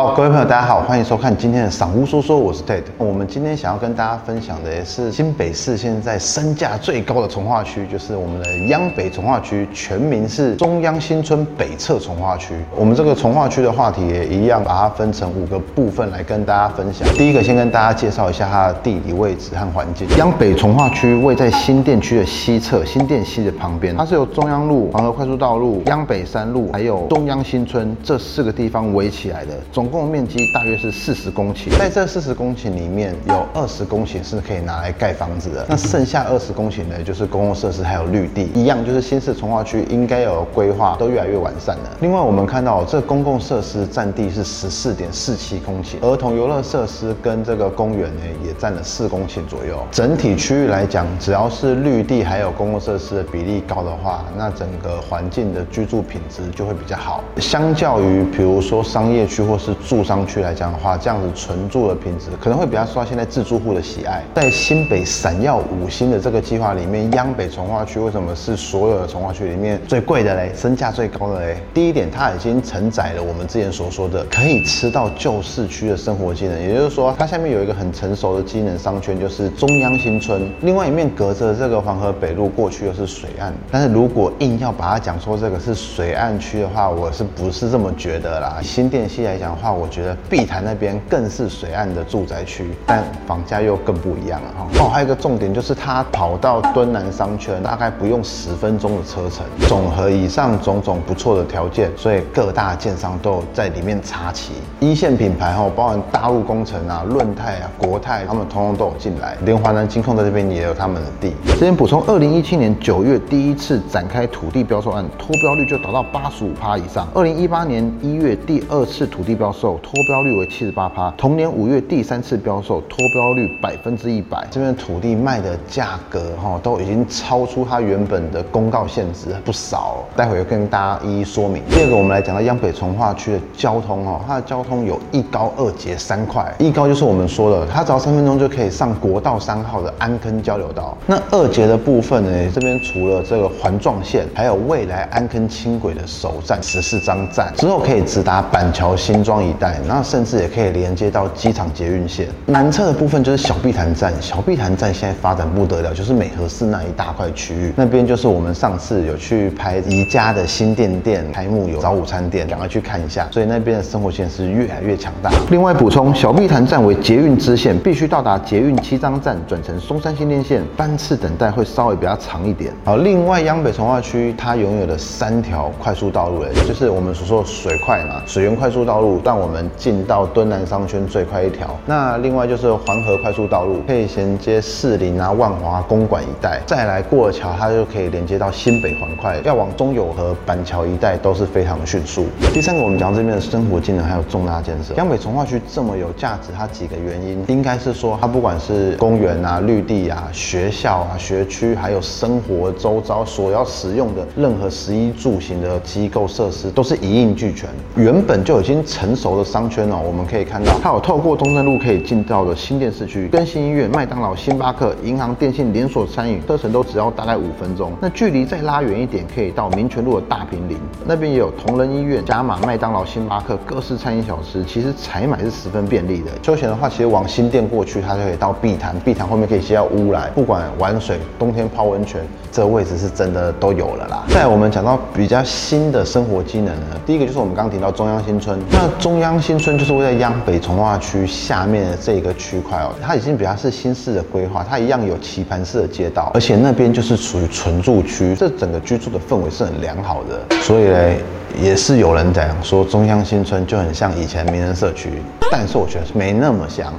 好，各位朋友，大家好，欢迎收看今天的赏屋说说，我是 Ted。我们今天想要跟大家分享的也是新北市现在身价最高的从化区，就是我们的央北从化区，全名是中央新村北侧从化区。我们这个从化区的话题也一样，把它分成五个部分来跟大家分享。第一个，先跟大家介绍一下它的地理位置和环境。央北从化区位在新店区的西侧，新店西的旁边，它是由中央路、黄河快速道路、央北三路还有中央新村这四个地方围起来的。中公共面积大约是四十公顷，在这四十公顷里面有二十公顷是可以拿来盖房子的，那剩下二十公顷呢，就是公共设施还有绿地，一样就是新市从化区应该有规划，都越来越完善了。另外我们看到这公共设施占地是十四点四七公顷，儿童游乐设施跟这个公园呢也占了四公顷左右。整体区域来讲，只要是绿地还有公共设施的比例高的话，那整个环境的居住品质就会比较好。相较于比如说商业区或是住商区来讲的话，这样子纯住的品质可能会比较受到现在自住户的喜爱。在新北闪耀五星的这个计划里面，央北从化区为什么是所有的从化区里面最贵的嘞？身价最高的嘞？第一点，它已经承载了我们之前所说的可以吃到旧市区的生活机能，也就是说，它下面有一个很成熟的机能商圈，就是中央新村。另外一面隔着这个黄河北路过去又是水岸，但是如果硬要把它讲说这个是水岸区的话，我是不是这么觉得啦？新店系来讲的。话我觉得碧潭那边更是水岸的住宅区，但房价又更不一样了哈。哦，还有一个重点就是它跑到敦南商圈大概不用十分钟的车程。总和以上种种不错的条件，所以各大建商都有在里面插旗。一线品牌哈，包含大陆工程啊、润泰啊、国泰，他们通通都有进来。连华南金控在这边也有他们的地。这边补充，二零一七年九月第一次展开土地标售案，脱标率就达到八十五趴以上。二零一八年一月第二次土地标售脱标率为七十八趴，同年五月第三次标售脱标率百分之一百，这边土地卖的价格哈都已经超出它原本的公告限值不少，待会跟大家一一说明。第二个，我们来讲到央北从化区的交通哦，它的交通有一高二捷三快，一高就是我们说的，它只要三分钟就可以上国道三号的安坑交流道。那二捷的部分呢，这边除了这个环状线，还有未来安坑轻轨的首站十四张站，之后可以直达板桥新庄。一带，那甚至也可以连接到机场捷运线。南侧的部分就是小碧潭站，小碧潭站现在发展不得了，就是美和市那一大块区域，那边就是我们上次有去拍宜家的新店店开幕有早午餐店，赶快去看一下。所以那边的生活线是越来越强大。另外补充，小碧潭站为捷运支线，必须到达捷运七张站转乘松山新店线，班次等待会稍微比较长一点。好，另外央北从化区它拥有的三条快速道路，就是我们所说的水快嘛，水源快速道路。让我们进到敦南商圈最快一条。那另外就是黄河快速道路，可以衔接士林啊、万华、公馆一带，再来过桥，它就可以连接到新北环快，要往中友和板桥一带都是非常的迅速。第三个，我们讲这边的生活技能还有重大建设。江北从化区这么有价值，它几个原因，应该是说它不管是公园啊、绿地啊、学校啊、学区，还有生活周遭所要使用的任何食衣住行的机构设施，都是一应俱全，原本就已经成。熟的商圈哦，我们可以看到，它有透过东正路可以进到的新店市区，跟新医院、麦当劳、星巴克、银行、电信连锁餐饮，车程都只要大概五分钟。那距离再拉远一点，可以到民权路的大平林，那边也有同仁医院、加码麦当劳、星巴克各式餐饮小吃，其实采买是十分便利的。休闲的话，其实往新店过去，它就可以到碧潭，碧潭后面可以接到乌来，不管玩水、冬天泡温泉，这个位置是真的都有了啦。再我们讲到比较新的生活机能呢，第一个就是我们刚刚提到中央新村，那中。中央新村就是位在央北从化区下面的这个区块哦，它已经比较是新式的规划，它一样有棋盘式的街道，而且那边就是属于纯住区，这整个居住的氛围是很良好的，所以呢，也是有人讲说中央新村就很像以前名人社区，但是我觉得没那么像。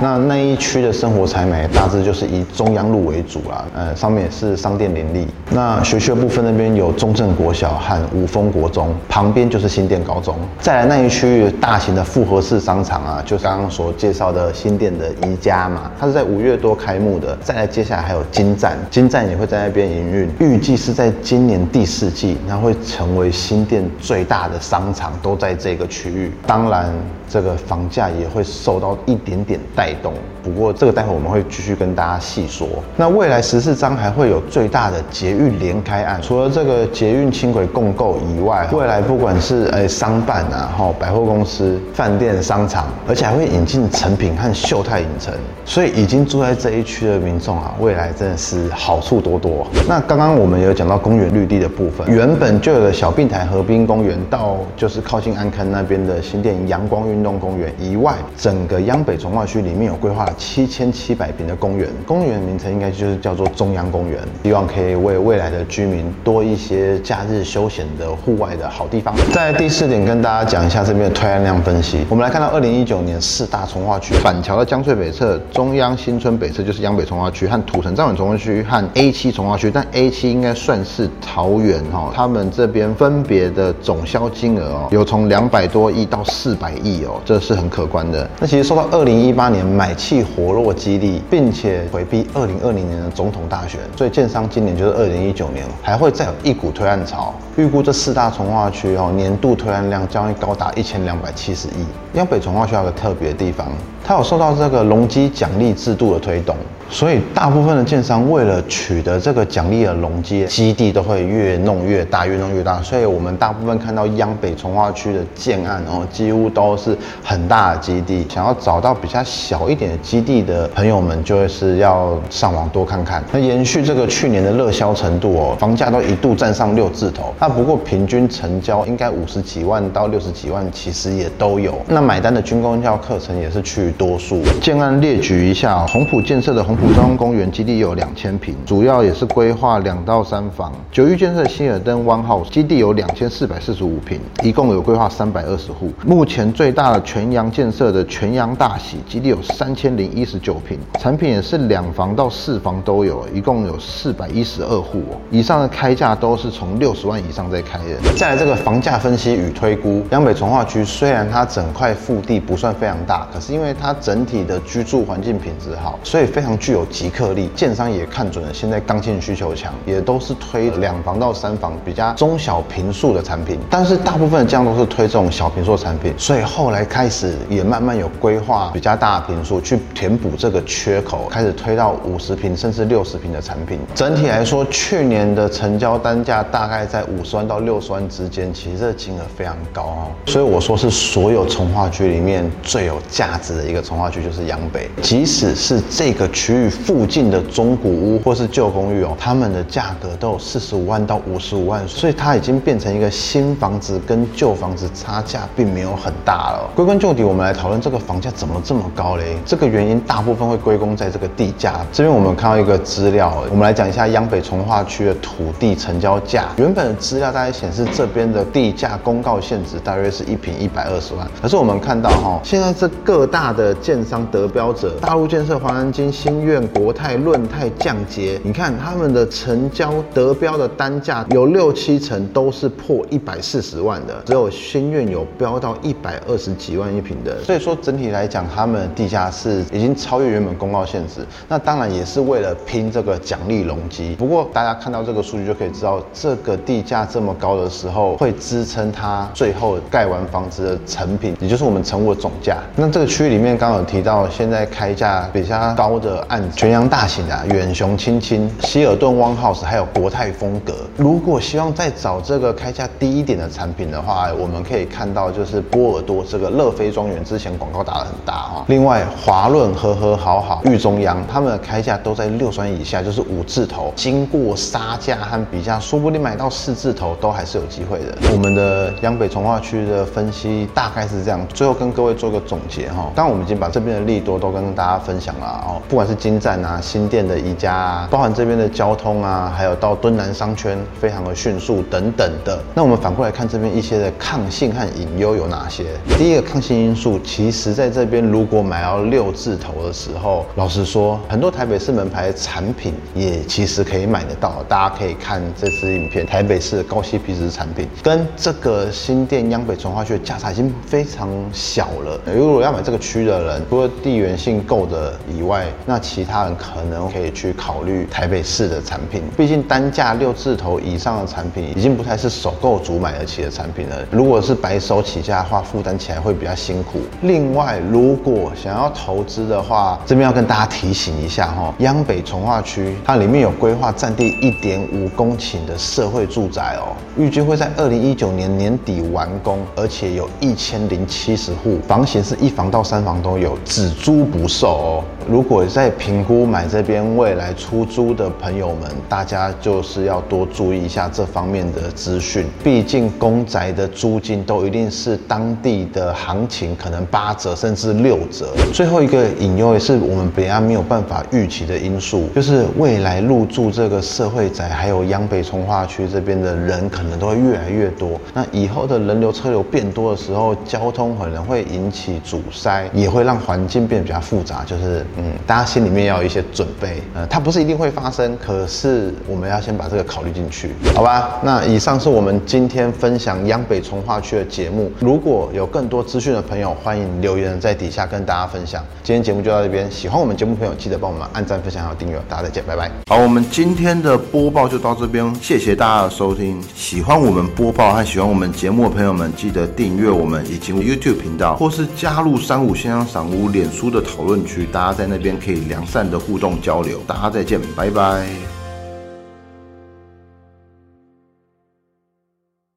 那那一区的生活采买大致就是以中央路为主啦，呃，上面也是商店林立。那学区部分那边有中正国小和五峰国中，旁边就是新店高中。再来那一区域大型的复合式商场啊，就刚刚所介绍的新店的宜家嘛，它是在五月多开幕的。再来接下来还有金站，金站也会在那边营运，预计是在今年第四季，它会成为新店最大的商场，都在这个区域。当然。这个房价也会受到一点点带带动。不过这个待会我们会继续跟大家细说。那未来十四章还会有最大的捷运连开案，除了这个捷运轻轨共构以外，未来不管是诶商办啊、哈百货公司、饭店、商场，而且还会引进成品和秀泰影城，所以已经住在这一区的民众啊，未来真的是好处多多。那刚刚我们有讲到公园绿地的部分，原本就有的小病台河滨公园到就是靠近安坑那边的新店阳光运动公园以外，整个央北从化区里面有规划了七千七百平的公园，公园名称应该就是叫做中央公园，希望可以为未来的居民多一些假日休闲的户外的好地方。在第四点跟大家讲一下这边的推案量分析，我们来看到二零一九年四大从化区，板桥的江翠北侧、中央新村北侧就是央北从化区和土城站尾从化区和 A 七从化区，但 A 七应该算是桃园哈，他们这边分别的总销金额哦，有从两百多亿到四百亿哦，这是很可观的。那其实受到二零一八年买气活络激励，并且回避二零二零年的总统大选，所以建商今年就是二零一九年还会再有一股推案潮。预估这四大从化区哦，年度推案量将会高达一千两百七十亿。央北从化区有个特别的地方，它有受到这个容积奖励制度的推动。所以大部分的建商为了取得这个奖励的容积，基地都会越弄越大，越弄越大。所以我们大部分看到央北从化区的建案哦，几乎都是很大的基地。想要找到比较小一点的基地的朋友们，就是要上网多看看。那延续这个去年的热销程度哦，房价都一度站上六字头。那不过平均成交应该五十几万到六十几万，其实也都有。那买单的军工教课程也是趋于多数。建案列举一下，红埔建设的红。浦中公园基地有两千平，主要也是规划两到三房。九域建设希尔登 One House 基地有两千四百四十五平，一共有规划三百二十户。目前最大的全阳建设的全阳大喜基地有三千零一十九平，产品也是两房到四房都有，一共有四百一十二户。以上的开价都是从六十万以上在开的。再来这个房价分析与推估，江北从化区虽然它整块腹地不算非常大，可是因为它整体的居住环境品质好，所以非常具有即刻力。建商也看准了现在刚性需求强，也都是推两房到三房比较中小平数的产品。但是大部分的建都是推这种小平数产品，所以后来开始也慢慢有规划比较大的平数去填补这个缺口，开始推到五十平甚至六十平的产品。整体来说，去年的成交单价大概在五十万到六十万之间，其实这金额非常高哦。所以我说是所有从化区里面最有价值的一个从化区就是阳北，即使是这个区域附近的中古屋或是旧公寓哦，他们的价格都有四十五万到五十五万，所以它已经变成一个新房子跟旧房子差价并没有很大了。归根究底，我们来讨论这个房价怎么这么高嘞？这个原因大部分会归功在这个地价。这边我们看到一个资料，我们来讲一下央北从化区的土地成交价。原本的资料大概显示这边的地价公告限值大约是一平一百二十万，可是我们看到哈，现在这各大的建商得标者，大陆建设、华南金、新苑、国泰、润泰、降捷，你看他们的成交得标的单价有六七成都是破一百四十万的，只有新苑有标到一百二十几万一平的。所以说整体来讲，他们地价是已经超越原本公告限制。那当然也是为了拼这个奖励容积。不过大家看到这个数据就可以知道，这个地价这么高的时候，会支撑它最后盖完房子的成品，也就是我们成屋的总价。那这个区域里面刚刚有提到，现在开价比较高的案全羊大型的远雄、亲亲、希尔顿、One House，还有国泰风格。如果希望再找这个开价低一点的产品的话，我们可以看到就是波尔多这个乐飞庄园，之前广告打得很大哈。另外华润、和和好好、御中央，他们的开价都在六万以下，就是五字头。经过杀价和比价，说不定买到四字头都还是有机会的。我们的央北从化区的分析大概是这样，最后跟各位做个总结哈。刚刚我们已经把这边的利多都跟大家分享了哦，不管是金站啊、新店的宜家啊，包含这边的交通啊，还有到敦南商圈非常的迅速等等的。那我们反过来看这边一些的抗性和隐忧有哪些？第一个抗性因素，其实在这边如果买到六字头的时候，老实说，很多台北市门牌产品也其实可以买得到。大家可以看这支影片，台北市高息皮值产品跟这个新店央北从化区的价差已经非常小了。如果要买这个区的人，除了地缘性够的以外，那其他人可能可以去考虑台北市的产品。毕竟单价六字头以上的产品，已经不太是首购族买得起的产品了。如果是白手起家的话，负担起来会比较辛苦。另外，如果想要投资的话，这边要跟大家提醒一下哈，央北从化区它里面有规划占地一点五公顷的社会住宅哦，预计会在二零一九年年底完工，而且有一千零七十户，房型是一房到三房都有，只租不售哦。如果在评估买这边未来出租的朋友们，大家就是要多注意一下这方面的资讯。毕竟公宅的租金都一定是当地的行情，可能八折甚至六折。最后一个隐忧也是我们北安没有办法预期的因素，就是未来入住这个社会宅，还有央北从化区这边的人，可能都会越来越多。那以后的人流车流变多的时候，交通可能会引起阻塞，也会让环境变得比较复杂。就是嗯，大家心里面要有一些准备。呃，它不是一定会发生，可是我们要先把这个考虑进去，好吧？那以上是我们今天分享央北从化区的节目。如果有更多资讯的朋友，欢迎留言在底下跟大家分享。今天节目就到这边，喜欢我们节目朋友记得帮我们按赞、分享还有订阅。大家再见，拜拜。好，我们今天的播报就到这边，谢谢大家的收听。喜欢我们播报和喜欢我们节目的朋友们，记得订阅我们以及 YouTube 频道，或是加入三五先生赏屋脸书的讨论区，大家在那边可以良善的互动交流。大家再见，拜拜。